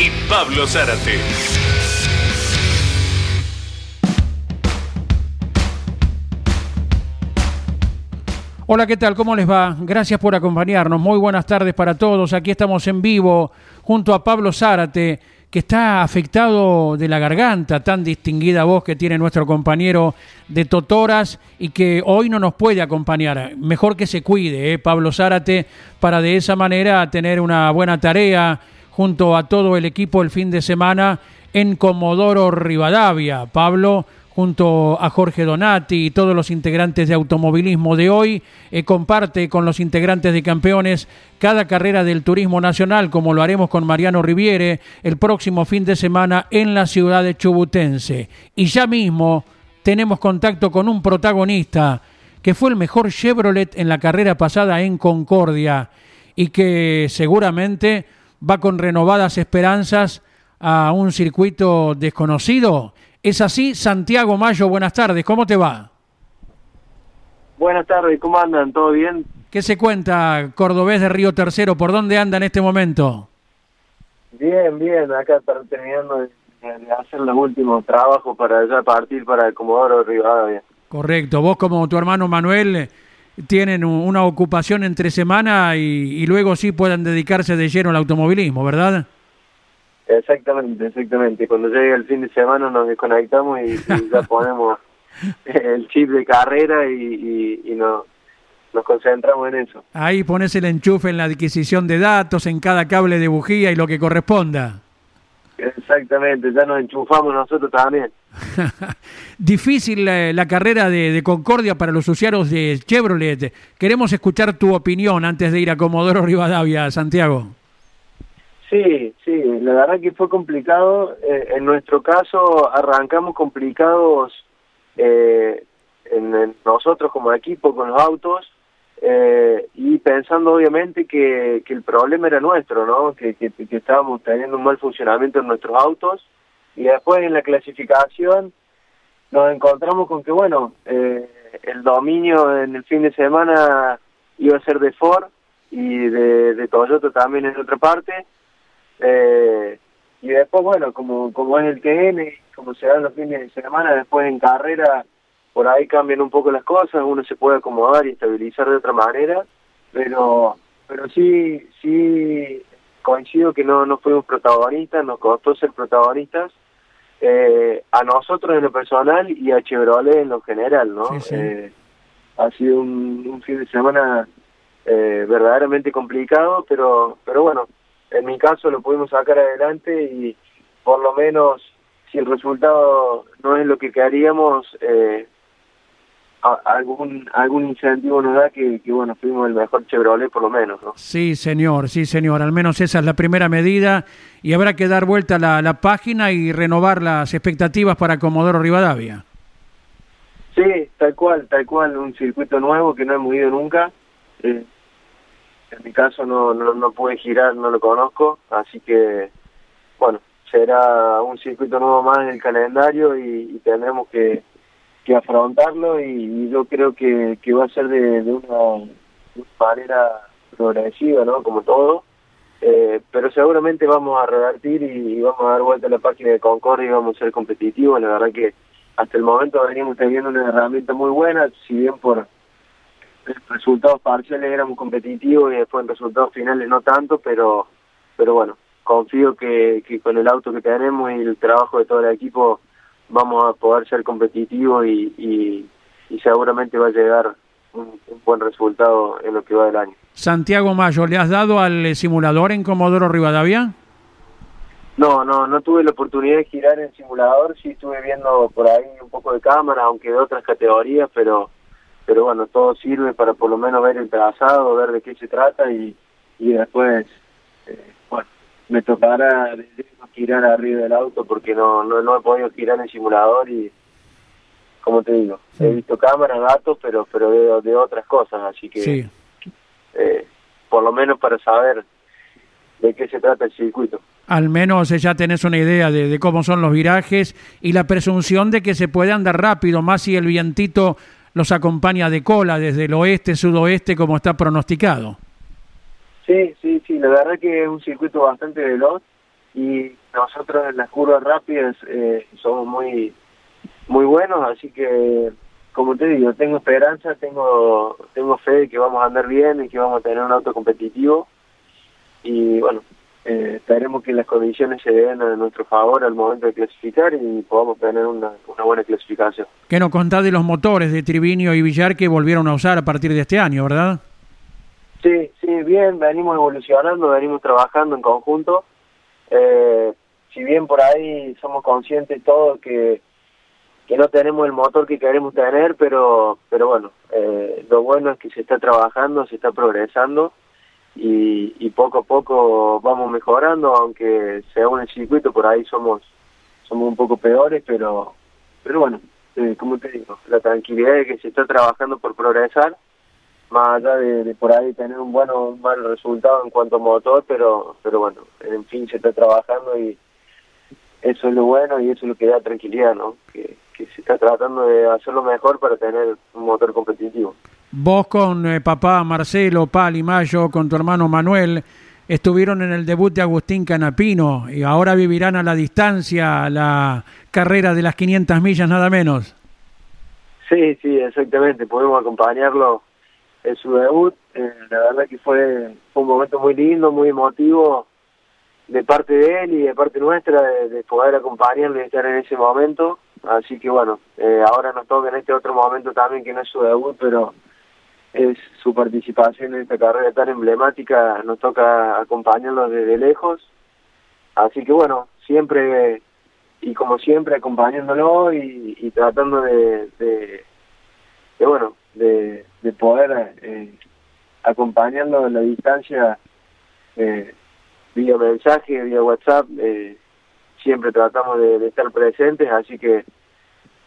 y Pablo Zárate. Hola, ¿qué tal? ¿Cómo les va? Gracias por acompañarnos. Muy buenas tardes para todos. Aquí estamos en vivo junto a Pablo Zárate, que está afectado de la garganta, tan distinguida voz que tiene nuestro compañero de Totoras y que hoy no nos puede acompañar. Mejor que se cuide, ¿eh? Pablo Zárate, para de esa manera tener una buena tarea junto a todo el equipo el fin de semana en Comodoro Rivadavia. Pablo junto a Jorge Donati y todos los integrantes de automovilismo de hoy, eh, comparte con los integrantes de campeones cada carrera del turismo nacional, como lo haremos con Mariano Riviere el próximo fin de semana en la ciudad de Chubutense. Y ya mismo tenemos contacto con un protagonista que fue el mejor Chevrolet en la carrera pasada en Concordia y que seguramente va con renovadas esperanzas a un circuito desconocido es así, Santiago Mayo, buenas tardes, ¿cómo te va? Buenas tardes, ¿cómo andan? ¿Todo bien? ¿Qué se cuenta, Cordobés de Río Tercero? ¿Por dónde anda en este momento? Bien, bien, acá terminando de, hacer los últimos trabajos para ya partir para el Comodoro Rivadavia. Correcto, vos como tu hermano Manuel tienen una ocupación entre semana y, y luego sí puedan dedicarse de lleno al automovilismo, ¿verdad? Exactamente, exactamente. Cuando llegue el fin de semana nos desconectamos y, ya ponemos el chip de carrera y, nos concentramos en eso. Ahí pones el enchufe en la adquisición de datos, en cada cable de bujía y lo que corresponda. Exactamente, ya nos enchufamos nosotros también. Difícil la, carrera de, Concordia para los usuarios de Chevrolet. Queremos escuchar tu opinión antes de ir a Comodoro Rivadavia, Santiago. Sí, sí, la verdad que fue complicado. Eh, en nuestro caso arrancamos complicados eh, en, nosotros como equipo con los autos eh, y pensando obviamente que, que, el problema era nuestro, ¿no? Que, que, estábamos teniendo un mal funcionamiento en nuestros autos y después en la clasificación nos encontramos con que, bueno, el dominio en el fin de semana iba a ser de Ford y de, de Toyota también en otra parte. Eh, y después, bueno, como, como es el TN, como se dan los fines de semana, después en carrera, por ahí cambian un poco las cosas, uno se puede acomodar y estabilizar de otra manera, pero pero sí sí coincido que no, no fuimos protagonistas, nos costó ser protagonistas, eh, a nosotros en lo personal y a Chevrolet en lo general, ¿no? Eh, ha sido un, un, fin de semana eh, verdaderamente complicado, pero pero bueno, en mi caso lo pudimos sacar adelante y por lo menos si el resultado no es lo que queríamos, algún algún incentivo nos da que, bueno, fuimos el mejor Chevrolet por lo menos. ¿no? Sí, señor, sí, señor, al menos esa es la primera medida y habrá que dar vuelta a la, la página y renovar las expectativas para Comodoro Rivadavia. Sí, tal cual, tal cual, un circuito nuevo que no hemos ido nunca. Eh, en mi caso no, no, no pude girar, no lo conozco, así que, bueno, será un circuito nuevo más en el calendario y, tendremos que, que afrontarlo y, yo creo que, que va a ser de, de, una, manera progresiva, ¿no? Como todo. Eh, pero seguramente vamos a revertir y, vamos a dar vuelta a la página de Concordia y vamos a ser competitivos. La verdad que hasta el momento venimos teniendo una herramienta muy buena, si bien por resultados parciales éramos competitivos y después en resultados finales no tanto, pero pero bueno, confío que, que con el auto que tenemos y el trabajo de todo el equipo vamos a poder ser competitivos y, y, seguramente va a llegar un, buen resultado en lo que va del año. Santiago Mayo, ¿le has dado al simulador en Comodoro Rivadavia? No, no, no tuve la oportunidad de girar en simulador, sí estuve viendo por ahí un poco de cámara, aunque de otras categorías, pero pero bueno, todo sirve para por lo menos ver el trazado, ver de qué se trata y, y después, eh, me tocará girar arriba del auto porque no, no, no he podido girar en el simulador y como te digo, he visto cámaras, datos, pero pero de, de otras cosas, así que eh, por lo menos para saber de qué se trata el circuito. Al menos ya tenés una idea de, de, cómo son los virajes y la presunción de que se puede andar rápido, más si el vientito los acompaña de cola desde el oeste, sudoeste, como está pronosticado. Sí, sí, sí, la verdad que es un circuito bastante veloz y nosotros en las curvas rápidas eh, somos muy muy buenos, así que como te digo, tengo esperanza, tengo tengo fe de que vamos a andar bien y que vamos a tener un auto competitivo y bueno, eh, esperemos que las condiciones se den a nuestro favor al momento de clasificar y podamos tener una, una buena clasificación. ¿Qué nos contás de los motores de Trivinio y Villar que volvieron a usar a partir de este año, verdad? Sí, sí, bien, venimos evolucionando, venimos trabajando en conjunto. Eh, si bien por ahí somos conscientes todos que, que no tenemos el motor que queremos tener, pero, pero bueno, eh, lo bueno es que se está trabajando, se está progresando y, poco a poco vamos mejorando, aunque sea un circuito por ahí somos somos un poco peores, pero pero bueno, eh, como te digo, la tranquilidad de que se está trabajando por progresar más allá de, por ahí tener un bueno un mal resultado en cuanto a motor, pero, pero bueno, en fin, se está trabajando y eso es lo bueno y eso es lo que da tranquilidad, ¿no? Que, que se está tratando de hacerlo mejor para tener un motor competitivo. Vos con eh, papá Marcelo, Pali, Mayo, con tu hermano Manuel, estuvieron en el debut de Agustín Canapino y ahora vivirán a la distancia la carrera de las 500 millas nada menos. Sí, sí, exactamente, podemos acompañarlo en su debut. Eh, la verdad que fue, un momento muy lindo, muy emotivo de parte de él y de parte nuestra de, poder acompañarle y estar en ese momento. Así que bueno, eh, ahora nos toca en este otro momento también que no es su debut, pero es su participación en esta carrera tan emblemática, nos toca acompañarlo desde lejos. Así que bueno, siempre y como siempre acompañándolo y, tratando de poder eh, acompañarlo en la distancia eh, vía mensaje, vía WhatsApp, eh, siempre tratamos de, estar presentes, así que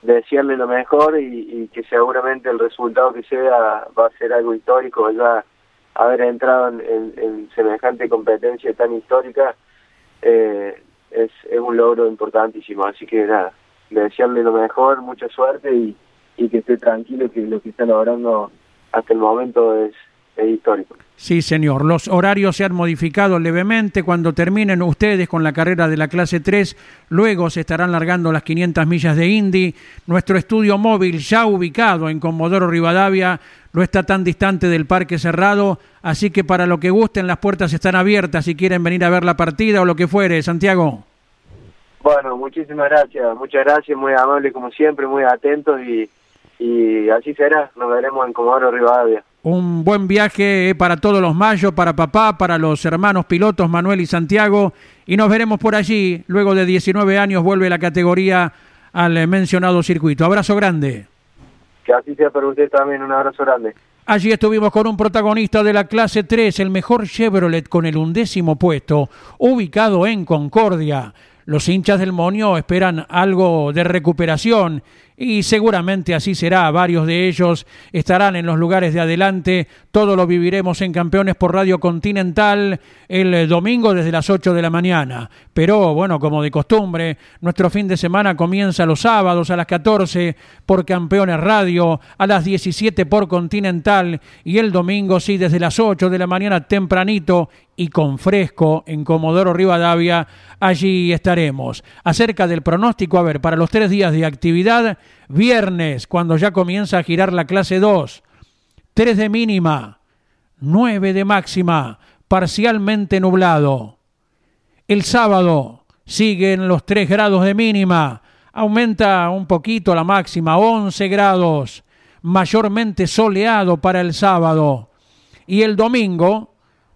desearle lo mejor y, que seguramente el resultado que sea va a ser algo histórico, ya haber entrado en, semejante competencia tan histórica eh, es, un logro importantísimo, así que nada, desearle lo mejor, mucha suerte y, y que esté tranquilo que lo que está logrando hasta el momento es, histórico. Sí, señor. Los horarios se han modificado levemente. Cuando terminen ustedes con la carrera de la clase 3, luego se estarán largando las 500 millas de Indy. Nuestro estudio móvil, ya ubicado en Comodoro Rivadavia, no está tan distante del parque cerrado, así que para lo que gusten, las puertas están abiertas si quieren venir a ver la partida o lo que fuere. Santiago. Bueno, muchísimas gracias. Muchas gracias, muy amable como siempre, muy atentos y y así será, nos veremos en Comodoro Rivadavia. Un buen viaje eh, para todos los mayos, para papá, para los hermanos pilotos Manuel y Santiago, y nos veremos por allí. Luego de 19 años vuelve la categoría al eh, mencionado circuito. Abrazo grande. Que así sea para usted también, un abrazo grande. Allí estuvimos con un protagonista de la clase 3, el mejor Chevrolet con el undécimo puesto, ubicado en Concordia. Los hinchas del Monio esperan algo de recuperación y seguramente así será. Varios de ellos estarán en los lugares de adelante. Todo lo viviremos en Campeones por Radio Continental el eh, domingo desde las 8 de la mañana. Pero bueno, como de costumbre, nuestro fin de semana comienza los sábados a las 14 por Campeones Radio, a las 17 por Continental y el domingo sí desde las 8 de la mañana tempranito y con fresco en Comodoro Rivadavia. Allí estaremos. Acerca del pronóstico, a ver, para los tres días de actividad, viernes, cuando ya comienza a girar la clase 2, 3 de mínima, 9 de máxima, parcialmente nublado. El sábado siguen los 3 grados de mínima, aumenta un poquito la máxima, 11 grados, mayormente soleado para el sábado. Y el domingo,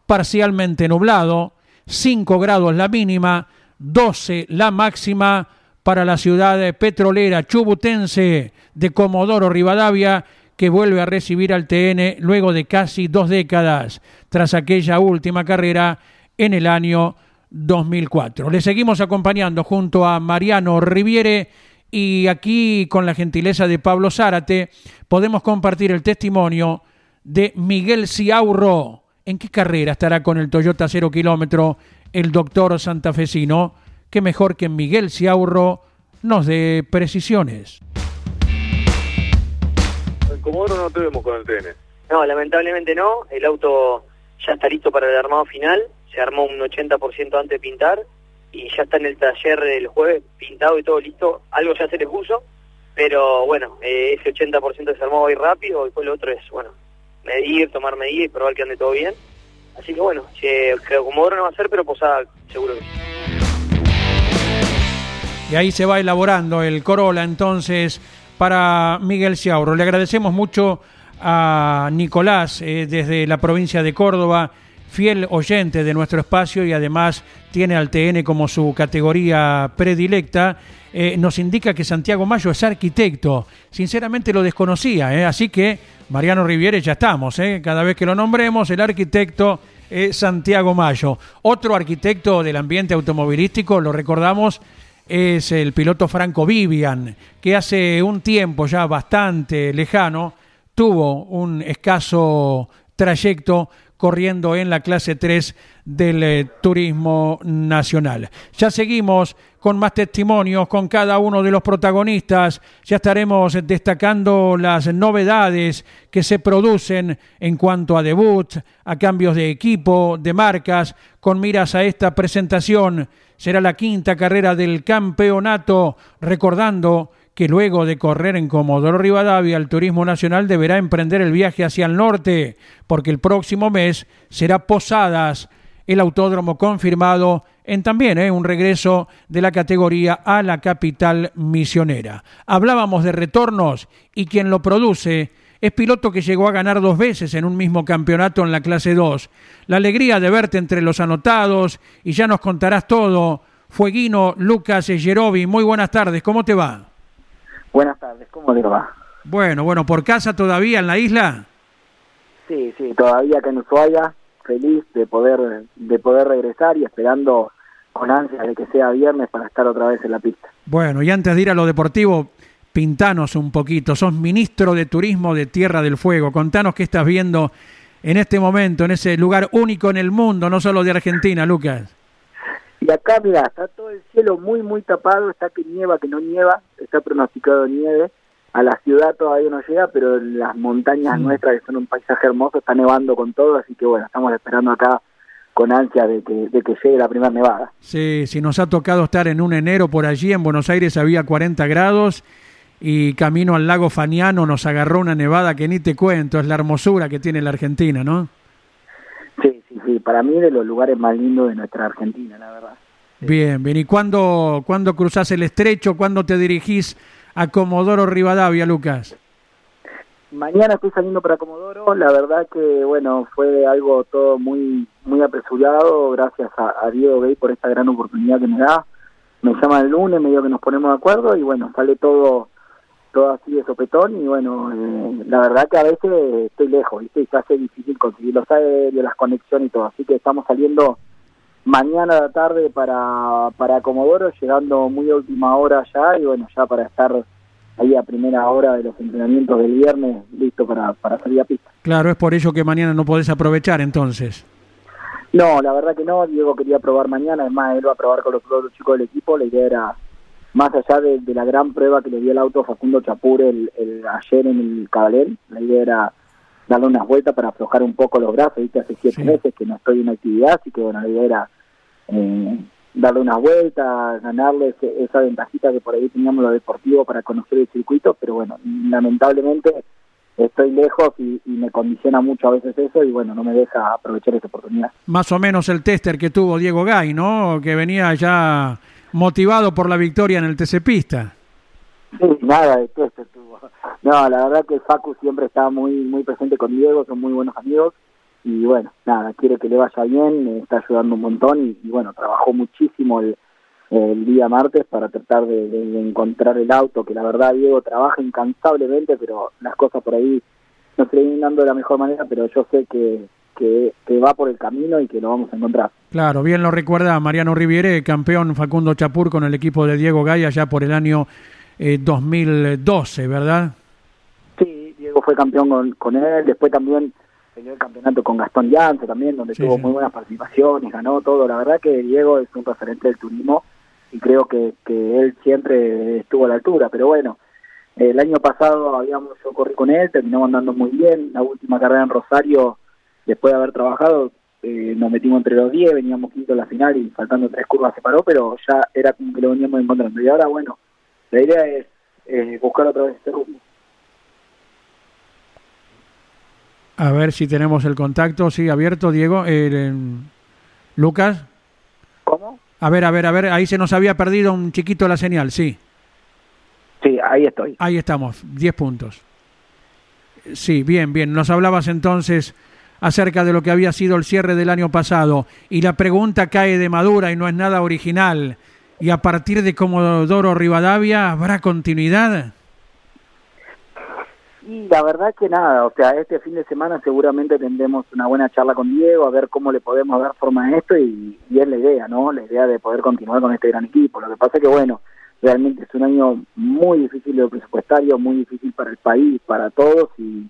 parcialmente nublado, 5 grados la mínima, 12 la máxima para la ciudad petrolera chubutense de Comodoro Rivadavia, que vuelve a recibir al TN luego de casi dos décadas, tras aquella última carrera en el año 2004. Le seguimos acompañando junto a Mariano Riviere y aquí con la gentileza de Pablo Zárate podemos compartir el testimonio de Miguel Ciaurro. ¿En qué carrera estará con el Toyota cero kilómetro el doctor santafesino? ¿Qué mejor que Miguel Ciaurro nos dé precisiones? En Comodoro no tuvimos con el TN. No, lamentablemente no. El auto ya está listo para el armado final. Se armó un 80% antes de pintar y ya está en el taller del jueves pintado y todo listo. Algo ya se le puso, pero bueno, eh, ese 80% se armó hoy rápido. Y después lo otro es, bueno, medir, tomar medidas y probar que ande todo bien. Así que bueno, que Comodoro no va a ser, pero Posada seguro que sí. Y ahí se va elaborando el Corolla entonces para Miguel Ciauro. Le agradecemos mucho a Nicolás eh, desde la provincia de Córdoba, fiel oyente de nuestro espacio y además tiene al TN como su categoría predilecta. Eh, nos indica que Santiago Mayo es arquitecto. Sinceramente lo desconocía, eh, así que Mariano Riviere ya estamos. Cada vez que lo nombremos, el arquitecto es Santiago Mayo. Otro arquitecto del ambiente automovilístico, lo recordamos, es el piloto Franco Vivian, que hace un tiempo ya bastante lejano tuvo un escaso trayecto corriendo en la clase 3 del eh, turismo nacional. Ya seguimos con más testimonios con cada uno de los protagonistas. Ya estaremos destacando las novedades que se producen en cuanto a debut, a cambios de equipo, de marcas, con miras a esta presentación. Será la quinta carrera del campeonato, recordando que luego de correr en Comodoro Rivadavia, el Turismo Nacional deberá emprender el viaje hacia el norte, porque el próximo mes será Posadas, el autódromo confirmado en también ¿eh? un regreso de la categoría a la capital misionera. Hablábamos de retornos y quien lo produce es piloto que llegó a ganar dos veces en un mismo campeonato en la clase 2. La alegría de verte entre los anotados y ya nos contarás todo. Fueguino Lucas Gerovi, muy buenas tardes, ¿cómo te va? Buenas tardes, ¿cómo le va? Bueno, bueno, ¿por casa todavía en la isla? Sí, sí, todavía acá en Ushuaia, feliz de poder, de poder regresar y esperando con ansia de que sea viernes para estar otra vez en la pista. Bueno, y antes de ir a lo deportivo, pintanos un poquito, sos ministro de Turismo de Tierra del Fuego, contanos qué estás viendo en este momento, en ese lugar único en el mundo, no solo de Argentina, Lucas. Y acá, mira, está todo el cielo muy, muy tapado, está que nieva, que no nieva, está pronosticado nieve. A la ciudad todavía no llega, pero en las montañas mm. nuestras, que son un paisaje hermoso, está nevando con todo, así que bueno, estamos esperando acá con ansia de que, de que llegue la primera nevada. Sí, sí, nos ha tocado estar en un enero por allí, en Buenos Aires había 40 grados y camino al lago Faniano nos agarró una nevada que ni te cuento, es la hermosura que tiene la Argentina, ¿no? sí, para mí de los lugares más lindos de nuestra Argentina, la verdad. Bien, bien. ¿Y cuándo, cuándo cruzás el estrecho? ¿Cuándo te dirigís a Comodoro Rivadavia, Lucas? Mañana estoy saliendo para Comodoro. La verdad que, bueno, fue algo todo muy muy apresurado. Gracias a, Diego Gay por esta gran oportunidad que me da. Me llama el lunes, me dio que nos ponemos de acuerdo y, bueno, sale todo todo así de sopetón y bueno, eh, la verdad que a veces estoy lejos, ¿viste? Y se hace difícil conseguir los aéreos, las conexiones y todo, así que estamos saliendo mañana a la tarde para, para Comodoro, llegando muy a última hora ya y bueno, ya para estar ahí a primera hora de los entrenamientos del viernes, listo para, para salir a pista. Claro, es por ello que mañana no podés aprovechar entonces. No, la verdad que no, Diego quería probar mañana, además él va a probar con los, los chicos del equipo, la idea era más allá de, la gran prueba que le dio el auto Facundo Chapur el, ayer en el Cabalén, la idea era darle unas vueltas para aflojar un poco los brazos, ¿viste? hace siete meses que no estoy en actividad, así que bueno, la idea era eh, darle unas vueltas, ganarle esa ventajita que por ahí teníamos lo deportivo para conocer el circuito, pero bueno, lamentablemente estoy lejos y, y, me condiciona mucho a veces eso y bueno, no me deja aprovechar esa oportunidad. Más o menos el tester que tuvo Diego Gay, ¿no? Que venía ya motivado por la victoria en el TC Pista. Sí, nada de tester tuvo. No, la verdad que Facu siempre está muy muy presente con Diego, son muy buenos amigos y bueno, nada, quiere que le vaya bien, me está ayudando un montón y, bueno, trabajó muchísimo el, día martes para tratar de, encontrar el auto, que la verdad Diego trabaja incansablemente, pero las cosas por ahí no se vienen dando de la mejor manera, pero yo sé que, que, que va por el camino y que lo vamos a encontrar. Claro, bien lo recuerda Mariano Riviere, campeón Facundo Chapur con el equipo de Diego Gaya ya por el año 2012, eh, ¿verdad? Sí, Diego fue campeón con, con él, después también peleó el campeonato con Gastón Llance también, donde tuvo muy buenas participaciones, ganó todo. La verdad que Diego es un referente del turismo y creo que, que él siempre estuvo a la altura, pero bueno, el año pasado habíamos, yo corrí con él, terminamos andando muy bien, la última carrera en Rosario, después de haber trabajado, eh, nos metimos entre los 10, veníamos quinto en la final y faltando tres curvas se paró, pero ya era como que lo veníamos encontrando. Y ahora, bueno, la idea es buscar otra vez este rumbo. A ver si tenemos el contacto, sí, abierto, Diego. Eh, Lucas. A ver, a ver, a ver, ahí se nos había perdido un chiquito la señal, sí. Sí, ahí estoy. Ahí estamos, 10 puntos. Sí, bien, bien. Nos hablabas entonces acerca de lo que había sido el cierre del año pasado y la pregunta cae de madura y no es nada original. ¿Y a partir de Comodoro Rivadavia habrá continuidad? Y la verdad que nada, o sea, este fin de semana seguramente tendremos una buena charla con Diego, a ver cómo le podemos dar forma a esto y, es la idea, ¿no? La idea de poder continuar con este gran equipo. Lo que pasa que, bueno, realmente es un año muy difícil de presupuestario, muy difícil para el país, para todos y,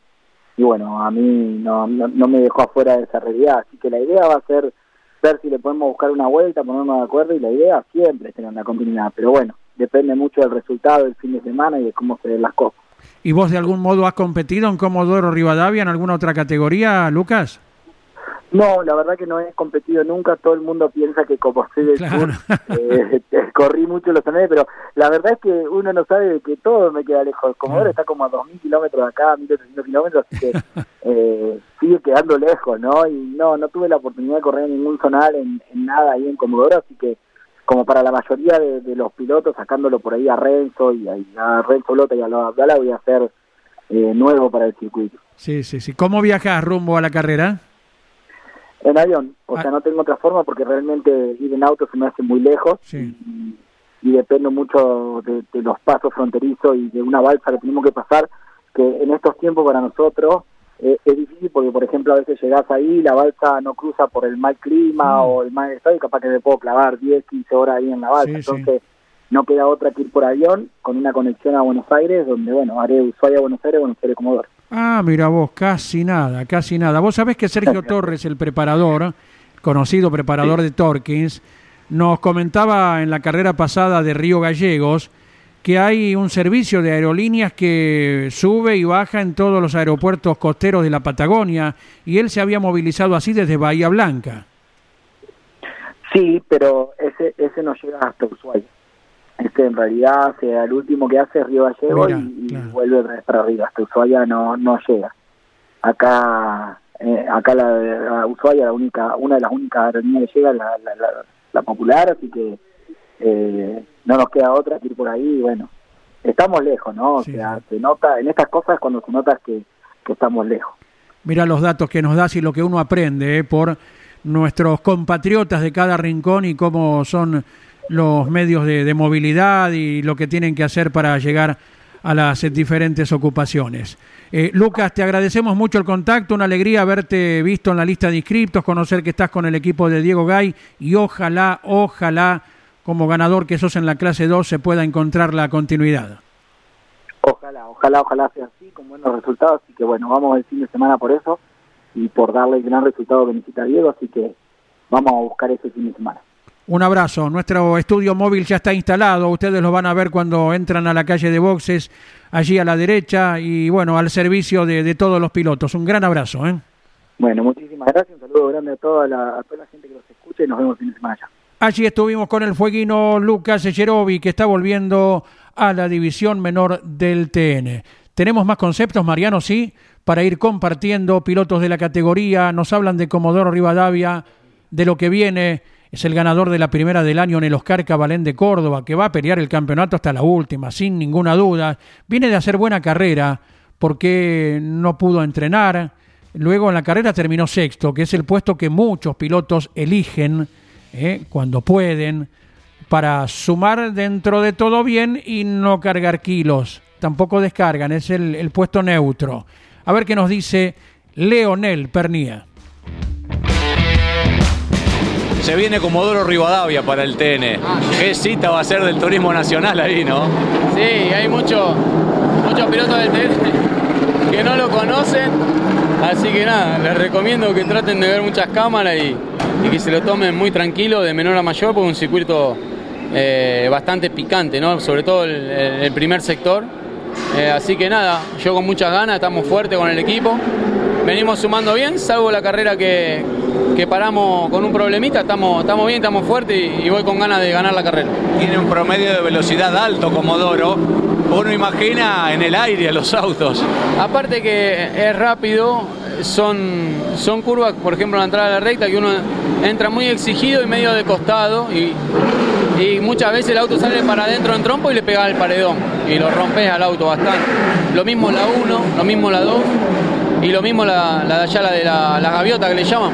bueno, a mí no, no, me dejó afuera de esa realidad. Así que la idea va a ser ver si le podemos buscar una vuelta, ponernos de acuerdo y la idea siempre es tener una continuidad. Pero bueno, depende mucho del resultado del fin de semana y de cómo se den las cosas. ¿Y vos de algún modo has competido en Comodoro Rivadavia en alguna otra categoría, Lucas? No, la verdad que no he competido nunca. Todo el mundo piensa que como soy del sur, eh, corrí mucho los torneos, pero la verdad es que uno no sabe que todo me queda lejos. Comodoro está como a 2.000 kilómetros de acá, 1.300 kilómetros, así que eh, sigue quedando lejos, ¿no? Y no, no tuve la oportunidad de correr en ningún zonal, en, en nada ahí en Comodoro, así que como para la mayoría de, los pilotos, sacándolo por ahí a Renzo y a, Renzo Lota y a la voy a hacer eh, nuevo para el circuito. Sí, sí, sí. ¿Cómo viajas rumbo a la carrera? En avión, o ah. sea, no tengo otra forma porque realmente ir en auto se me hace muy lejos sí. y, dependo mucho de, de, los pasos fronterizos y de una balsa que tenemos que pasar, que en estos tiempos para nosotros eh, es difícil porque, por ejemplo, a veces llegás ahí, la balsa no cruza por el mal clima mm. o el mal estado y capaz que me puedo clavar 10, 15 horas ahí en la balsa. Entonces, no queda otra que ir por avión con una conexión a Buenos Aires, donde, bueno, haré Ushuaia, Buenos Aires, Buenos Aires, Comodoro. Ah, mira vos, casi nada, casi nada. Vos sabés que Sergio Torres, el preparador, conocido preparador de Torkins, nos comentaba en la carrera pasada de Río Gallegos que hay un servicio de aerolíneas que sube y baja en todos los aeropuertos costeros de la Patagonia y él se había movilizado así desde Bahía Blanca. Sí, pero ese ese no llega hasta Ushuaia. Este en realidad sea, el último que hace es Río Gallego y, vuelve para arriba. Hasta Ushuaia no no llega. Acá eh, acá la, Ushuaia la única una de las únicas aerolíneas que llega es la, la popular, así que eh, no nos queda otra que ir por ahí, bueno, estamos lejos, ¿no? O sea, se nota, en estas cosas cuando se nota que, que estamos lejos. Mira los datos que nos das y lo que uno aprende ¿eh? por nuestros compatriotas de cada rincón y cómo son los medios de, de, movilidad y lo que tienen que hacer para llegar a las diferentes ocupaciones. Eh, Lucas, te agradecemos mucho el contacto, una alegría haberte visto en la lista de inscriptos, conocer que estás con el equipo de Diego Gay y ojalá, ojalá como ganador que sos en la clase 2 se pueda encontrar la continuidad. Ojalá, ojalá, ojalá sea así, con buenos resultados, así que bueno, vamos el fin de semana por eso y por darle el gran resultado que necesita Diego, así que vamos a buscar ese fin de semana. Un abrazo. Nuestro estudio móvil ya está instalado. Ustedes lo van a ver cuando entran a la calle de boxes, allí a la derecha, y bueno, al servicio de, todos los pilotos. Un gran abrazo. ¿eh? Bueno, muchísimas gracias. Un saludo grande a toda la, a toda la gente que nos escucha y nos vemos el fin de semana ya. Allí estuvimos con el fueguino Lucas Echerovi, que está volviendo a la división menor del TN. Tenemos más conceptos, Mariano, sí, para ir compartiendo. Pilotos de la categoría nos hablan de Comodoro Rivadavia, de lo que viene. Es el ganador de la primera del año en el Oscar Cabalén de Córdoba, que va a pelear el campeonato hasta la última, sin ninguna duda. Viene de hacer buena carrera porque no pudo entrenar. Luego en la carrera terminó sexto, que es el puesto que muchos pilotos eligen ¿eh? cuando pueden, para sumar dentro de todo bien y no cargar kilos. Tampoco descargan, es el, el puesto neutro. A ver qué nos dice Leonel Pernía. Se viene Comodoro Rivadavia para el TN. ¿Qué cita va a ser del turismo nacional ahí, no? Sí, hay muchos muchos pilotos del TN que no lo conocen. Así que nada, les recomiendo que traten de ver muchas cámaras y, que se lo tomen muy tranquilo, de menor a mayor, porque es un circuito eh, bastante picante, ¿no? Sobre todo el, primer sector. Eh, así que nada, yo con muchas ganas, estamos fuertes con el equipo. Venimos sumando bien, salvo la carrera que, que paramos con un problemita, estamos, estamos bien, estamos fuertes y, voy con ganas de ganar la carrera. Tiene un promedio de velocidad alto Comodoro. Uno imagina en el aire a los autos. Aparte que es rápido, son, son curvas, por ejemplo, la entrada a la recta, que uno entra muy exigido y medio de costado y, y muchas veces el auto sale para adentro en trompo y le pega al paredón y lo rompes al auto bastante. Lo mismo la 1, lo mismo la 2 y lo mismo la, la de allá, la de la, la gaviota que le llaman.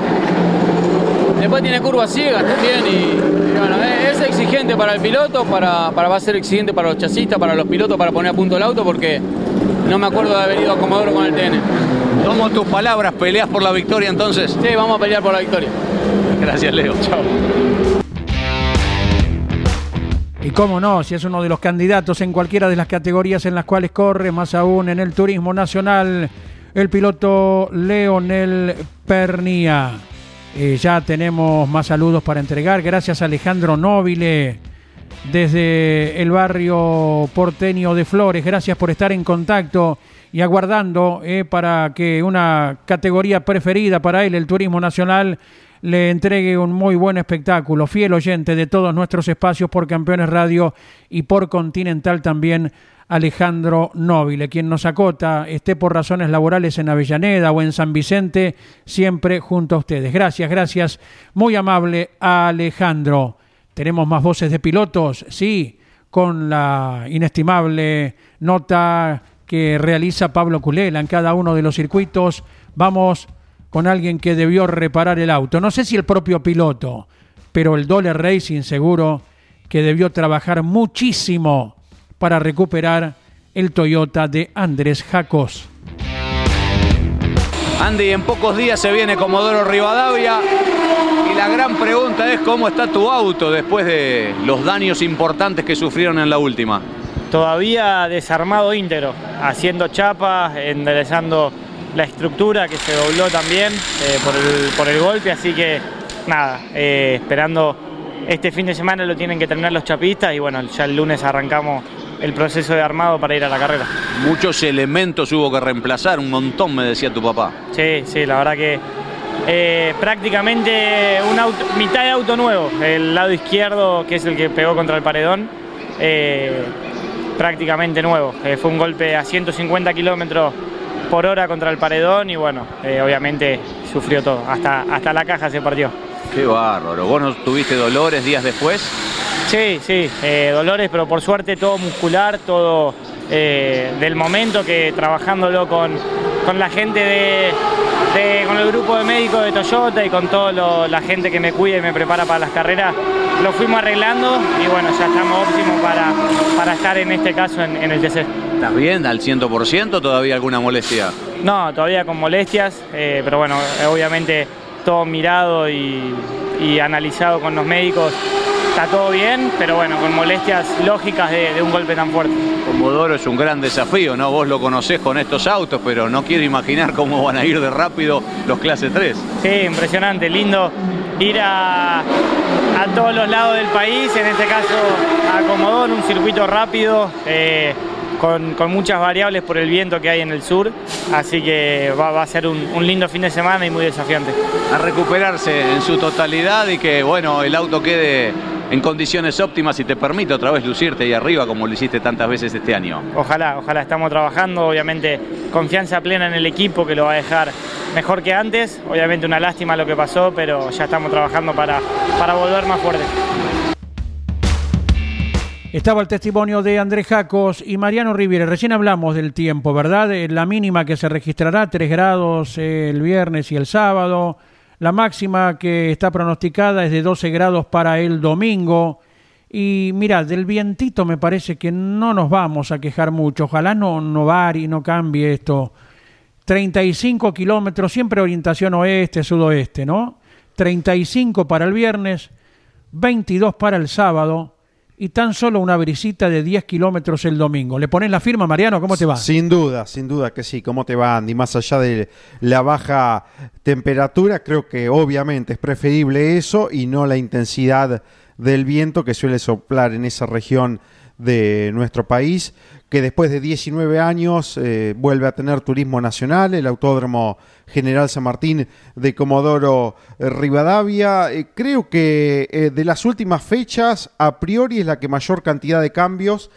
Después tiene curvas ciegas también y, bueno, es, exigente para el piloto, para, para, va a ser exigente para los chasistas, para los pilotos, para poner a punto el auto porque no me acuerdo de haber ido a Comodoro con el TN. Tomo tus palabras, peleas por la victoria entonces. Sí, vamos a pelear por la victoria. Gracias, Leo. Chao. Y cómo no, si es uno de los candidatos en cualquiera de las categorías en las cuales corre, más aún en el turismo nacional, el piloto Leonel Pernia. Eh, ya tenemos más saludos para entregar. Gracias a Alejandro Nobile desde el barrio porteño de Flores. Gracias por estar en contacto y aguardando eh, para que una categoría preferida para él, el turismo nacional, le entregue un muy buen espectáculo. Fiel oyente de todos nuestros espacios por Campeones Radio y por Continental también Alejandro Nobile, quien nos acota, esté por razones laborales en Avellaneda o en San Vicente, siempre junto a ustedes. Gracias, gracias. Muy amable Alejandro. Tenemos más voces de pilotos, sí, con la inestimable nota que realiza Pablo Culela en cada uno de los circuitos. Vamos con alguien que debió reparar el auto. No sé si el propio piloto, pero el Dole Racing seguro que debió trabajar muchísimo para recuperar el Toyota de Andrés Jacos. Andy, en pocos días se viene Comodoro Rivadavia y la gran pregunta es cómo está tu auto después de los daños importantes que sufrieron en la última. Todavía desarmado íntegro, haciendo chapas, enderezando la estructura que se dobló también eh, por, el, golpe, así que nada, eh, esperando este fin de semana lo tienen que terminar los chapistas y bueno, ya el lunes arrancamos el proceso de armado para ir a la carrera. Muchos elementos hubo que reemplazar, un montón me decía tu papá. Sí, sí, la verdad que eh, prácticamente un auto, mitad de auto nuevo, el lado izquierdo que es el que pegó contra el paredón, prácticamente nuevo. Eh, fue un golpe a 150 kilómetros por hora contra el paredón y bueno, obviamente sufrió todo, hasta, hasta la caja se partió. Qué bárbaro, ¿vos no tuviste dolores días después? Sí, sí, eh, dolores, pero por suerte todo muscular, todo eh, del momento que trabajándolo con, con la gente de, con el grupo de médicos de Toyota y con toda la gente que me cuida y me prepara para las carreras, lo fuimos arreglando y bueno, ya estamos óptimos para, para estar en este caso en, el TC. ¿Estás bien al 100%? ¿Todavía alguna molestia? No, todavía con molestias, eh, pero bueno, obviamente todo mirado y, y analizado con los médicos está todo bien, pero bueno, con molestias lógicas de, un golpe tan fuerte. Comodoro es un gran desafío, ¿no? Vos lo conocés con estos autos, pero no quiero imaginar cómo van a ir de rápido los clase 3. Sí, impresionante, lindo ir a, a todos los lados del país, en este caso a Comodoro, un circuito rápido. Eh, con, muchas variables por el viento que hay en el sur, así que va, a ser un, un, lindo fin de semana y muy desafiante. A recuperarse en su totalidad y que bueno, el auto quede en condiciones óptimas y te permite otra vez lucirte ahí arriba como lo hiciste tantas veces este año. Ojalá, ojalá estamos trabajando, obviamente confianza plena en el equipo que lo va a dejar mejor que antes, obviamente una lástima lo que pasó, pero ya estamos trabajando para, para volver más fuerte. Estaba el testimonio de Andrés Jacos y Mariano Riviere. Recién hablamos del tiempo, ¿verdad? La mínima que se registrará, 3 grados el viernes y el sábado. La máxima que está pronosticada es de 12 grados para el domingo. Y mira, del vientito me parece que no nos vamos a quejar mucho. Ojalá no, no varie, no cambie esto. 35 kilómetros, siempre orientación oeste, sudoeste, ¿no? 35 para el viernes, 22 para el sábado y tan solo una brisita de 10 kilómetros el domingo. ¿Le pones la firma, Mariano? ¿Cómo te va? Sin duda, sin duda que sí. ¿Cómo te va, Andy? Más allá de la baja temperatura, creo que obviamente es preferible eso y no la intensidad del viento que suele soplar en esa región de nuestro país, que después de 19 años eh, vuelve a tener turismo nacional, el Autódromo General San Martín de Comodoro eh, Rivadavia. Eh, creo que de las últimas fechas, a priori es la que mayor cantidad de cambios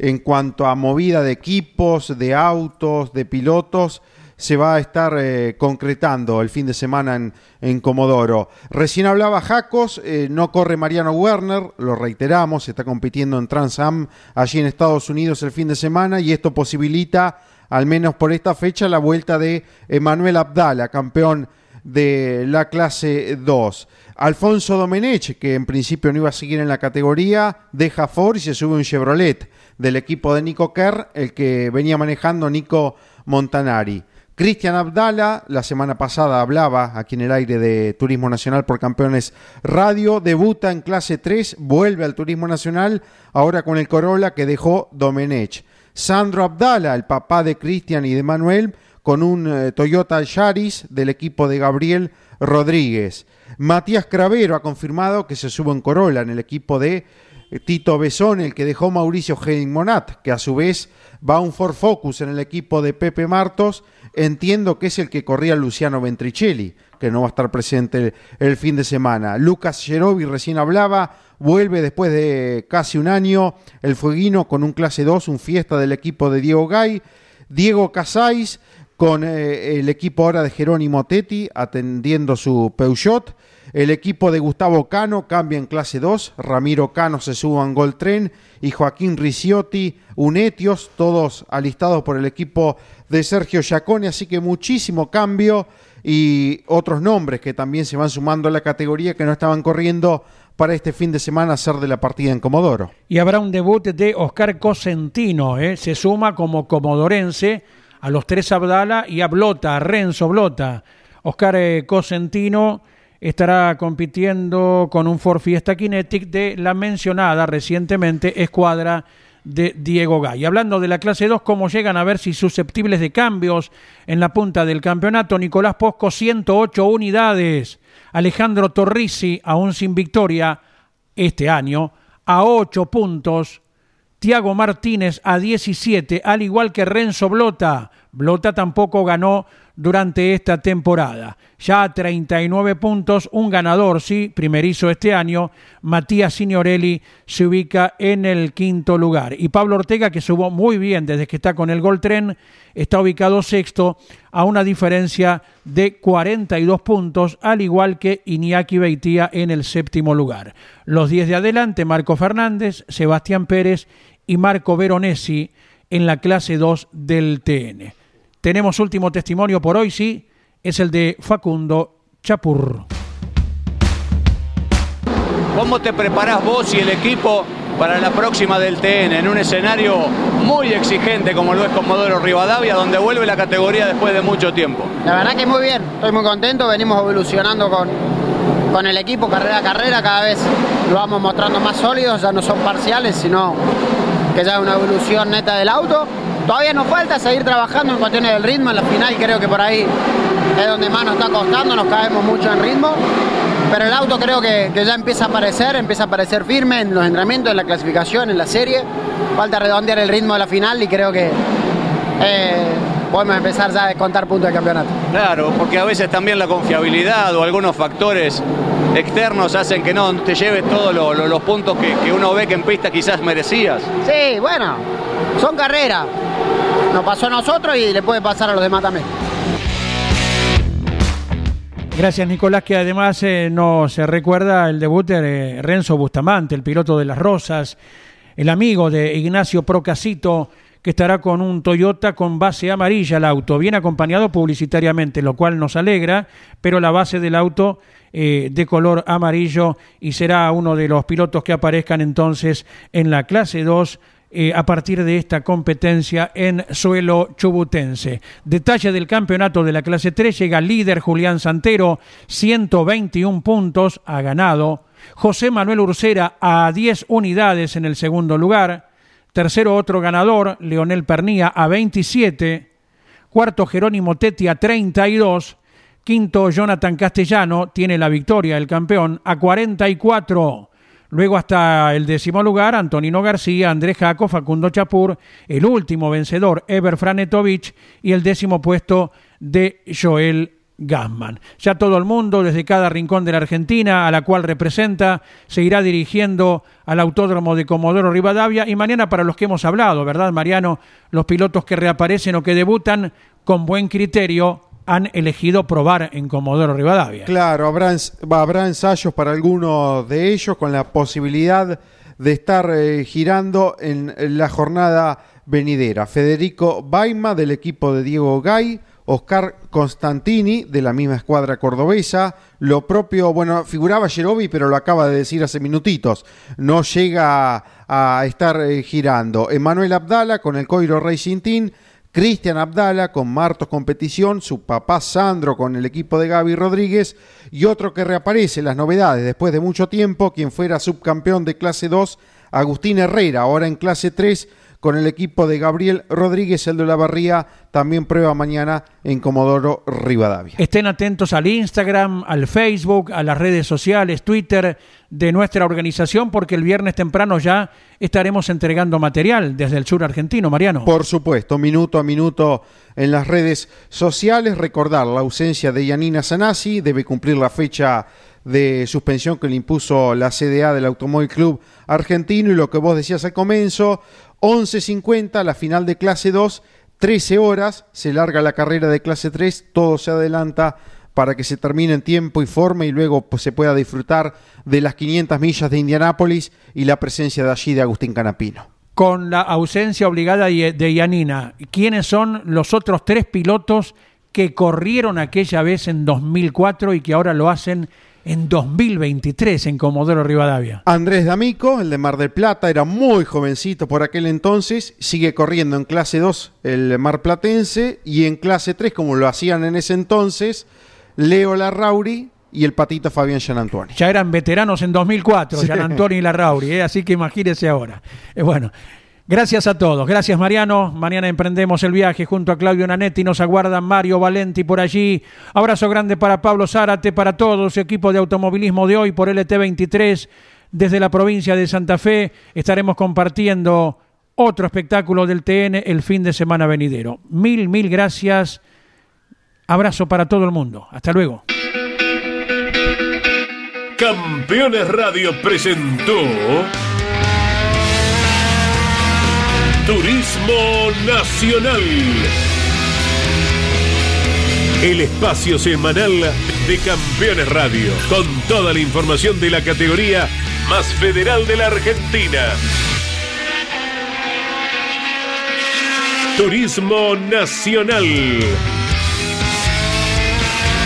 en cuanto a movida de equipos, de autos, de pilotos se va a estar eh, concretando el fin de semana en, Comodoro. Recién hablaba Jacos, eh, no corre Mariano Werner, lo reiteramos, está compitiendo en Trans Am allí en Estados Unidos el fin de semana y esto posibilita, al menos por esta fecha, la vuelta de Emanuel Abdala, campeón de la clase 2. Alfonso Domenech, que en principio no iba a seguir en la categoría, deja Ford y se sube un Chevrolet del equipo de Nico Kerr, el que venía manejando Nico Montanari. Cristian Abdala, la semana pasada hablaba aquí en el aire de Turismo Nacional por Campeones Radio, debuta en clase 3, vuelve al Turismo Nacional, ahora con el Corolla que dejó Domenech. Sandro Abdala, el papá de Cristian y de Manuel, con un eh, Toyota Yaris del equipo de Gabriel Rodríguez. Matías Cravero ha confirmado que se sube en Corolla en el equipo de Tito Besón, el que dejó Mauricio Monat, que a su vez va a un Ford Focus en el equipo de Pepe Martos entiendo que es el que corría Luciano Ventricelli, que no va a estar presente el, fin de semana. Lucas Gerovi recién hablaba, vuelve después de casi un año el Fueguino con un clase 2, un fiesta del equipo de Diego Gay. Diego Casais con eh, el equipo ahora de Jerónimo Tetti atendiendo su Peugeot. El equipo de Gustavo Cano cambia en clase 2, Ramiro Cano se sube en Gol Tren y Joaquín Ricciotti, Unetios, todos alistados por el equipo de Sergio Giacone, así que muchísimo cambio y otros nombres que también se van sumando a la categoría que no estaban corriendo para este fin de semana a ser de la partida en Comodoro. Y habrá un debut de Oscar Cosentino, ¿eh? se suma como comodorense a los tres Abdala y a Blota, a Renzo Blota. Oscar eh, Cosentino estará compitiendo con un Ford Fiesta Kinetic de la mencionada recientemente escuadra de Diego Gay. Hablando de la clase 2, cómo llegan a ver si susceptibles de cambios en la punta del campeonato. Nicolás Posco, 108 unidades. Alejandro Torrisi, aún sin victoria este año, a 8 puntos. Tiago Martínez a 17, al igual que Renzo Blota. Blota tampoco ganó durante esta temporada. Ya 39 puntos, un ganador, sí, primerizo este año. Matías Signorelli se ubica en el quinto lugar. Y Pablo Ortega, que subió muy bien desde que está con el Gol Tren, está ubicado sexto a una diferencia de 42 puntos, al igual que Iñaki Beitía en el séptimo lugar. Los 10 de adelante, Marco Fernández, Sebastián Pérez y Marco Veronesi en la clase 2 del TN. Tenemos último testimonio por hoy, sí, es el de Facundo Chapur. ¿Cómo te preparás vos y el equipo para la próxima del TN en un escenario muy exigente como lo es Comodoro Rivadavia, donde vuelve la categoría después de mucho tiempo? La verdad que muy bien, estoy muy contento, venimos evolucionando con, con el equipo carrera a carrera, cada vez lo vamos mostrando más sólidos, ya no son parciales, sino que ya es una evolución neta del auto Todavía nos falta seguir trabajando en cuestiones del ritmo, en la final creo que por ahí es donde más nos está costando, nos caemos mucho en ritmo, pero el auto creo que, ya empieza a aparecer, empieza a aparecer firme en los entrenamientos, en la clasificación, en la serie, falta redondear el ritmo de la final y creo que eh, podemos empezar ya a descontar puntos del campeonato. Claro, porque a veces también la confiabilidad o algunos factores externos hacen que no te lleves todos los puntos que, que uno ve que en pista quizás merecías. Sí, bueno, son carreras. Nos pasó a nosotros y le puede pasar a los demás también. Gracias Nicolás, que además eh, nos recuerda el debut de Renzo Bustamante, el piloto de las Rosas, el amigo de Ignacio Procasito, que estará con un Toyota con base amarilla el auto, bien acompañado publicitariamente, lo cual nos alegra, pero la base del auto eh, de color amarillo y será uno de los pilotos que aparezcan entonces en la clase 2 eh, a partir de esta competencia en suelo chubutense. Detalle del campeonato de la clase 3, llega líder Julián Santero, 121 puntos, ha ganado. José Manuel Ursera a 10 unidades en el segundo lugar. Tercero otro ganador, Leonel Pernía a 27. Cuarto Jerónimo Tetti a 32. Quinto Jonathan Castellano tiene la victoria, el campeón, a 44. Luego hasta el décimo lugar, Antonino García, Andrés Jaco, Facundo Chapur, el último vencedor, Eber Franetovich, y el décimo puesto de Joel Gassman. Ya todo el mundo, desde cada rincón de la Argentina, a la cual representa, se irá dirigiendo al Autódromo de Comodoro Rivadavia y mañana para los que hemos hablado, ¿verdad, Mariano? Los pilotos que reaparecen o que debutan con buen criterio han elegido probar en Comodoro Rivadavia. Claro, habrá, habrá ensayos para algunos de ellos con la posibilidad de estar eh, girando en la jornada venidera. Federico Baima del equipo de Diego Gay, Oscar Constantini de la misma escuadra cordobesa, lo propio, bueno, figuraba Jerobi, pero lo acaba de decir hace minutitos, no llega a, estar eh, girando. Emanuel Abdala con el Coiro Racing Team, Cristian Abdala con Martos Competición, su papá Sandro con el equipo de Gaby Rodríguez y otro que reaparece las novedades después de mucho tiempo, quien fuera subcampeón de clase 2, Agustín Herrera, ahora en clase 3 con el equipo de Gabriel Rodríguez, el de la Barría, también prueba mañana en Comodoro Rivadavia. Estén atentos al Instagram, al Facebook, a las redes sociales, Twitter de nuestra organización, porque el viernes temprano ya estaremos entregando material desde el sur argentino, Mariano. Por supuesto, minuto a minuto en las redes sociales. Recordar la ausencia de Yanina Sanasi, debe cumplir la fecha de suspensión que le impuso la CDA del Automóvil Club Argentino y lo que vos decías al comienzo, 11.50, la final de clase 2, 13 horas, se larga la carrera de clase 3, todo se adelanta para que se termine en tiempo y forma y luego pues, se pueda disfrutar de las 500 millas de Indianápolis y la presencia de allí de Agustín Canapino. Con la ausencia obligada de Yanina, ¿quiénes son los otros tres pilotos que corrieron aquella vez en 2004 y que ahora lo hacen en 2023 en Comodoro Rivadavia. Andrés D'Amico, el de Mar del Plata, era muy jovencito por aquel entonces, sigue corriendo en clase 2 el Mar Platense y en clase 3, como lo hacían en ese entonces, Leo Larrauri y el patito Fabián Gianantoni. Ya eran veteranos en 2004, sí. Gianantoni y Larrauri, ¿eh? así que imagínese ahora. Eh, bueno, Gracias a todos. Gracias, Mariano. Mañana emprendemos el viaje junto a Claudio Nanetti. Nos aguardan Mario Valenti por allí. Abrazo grande para Pablo Zárate, para todos, su equipo de automovilismo de hoy por LT23. Desde la provincia de Santa Fe estaremos compartiendo otro espectáculo del TN el fin de semana venidero. Mil, mil gracias. Abrazo para todo el mundo. Hasta luego. Campeones Radio presentó. Turismo Nacional. El espacio semanal de Campeones Radio, con toda la información de la categoría más federal de la Argentina. Turismo Nacional.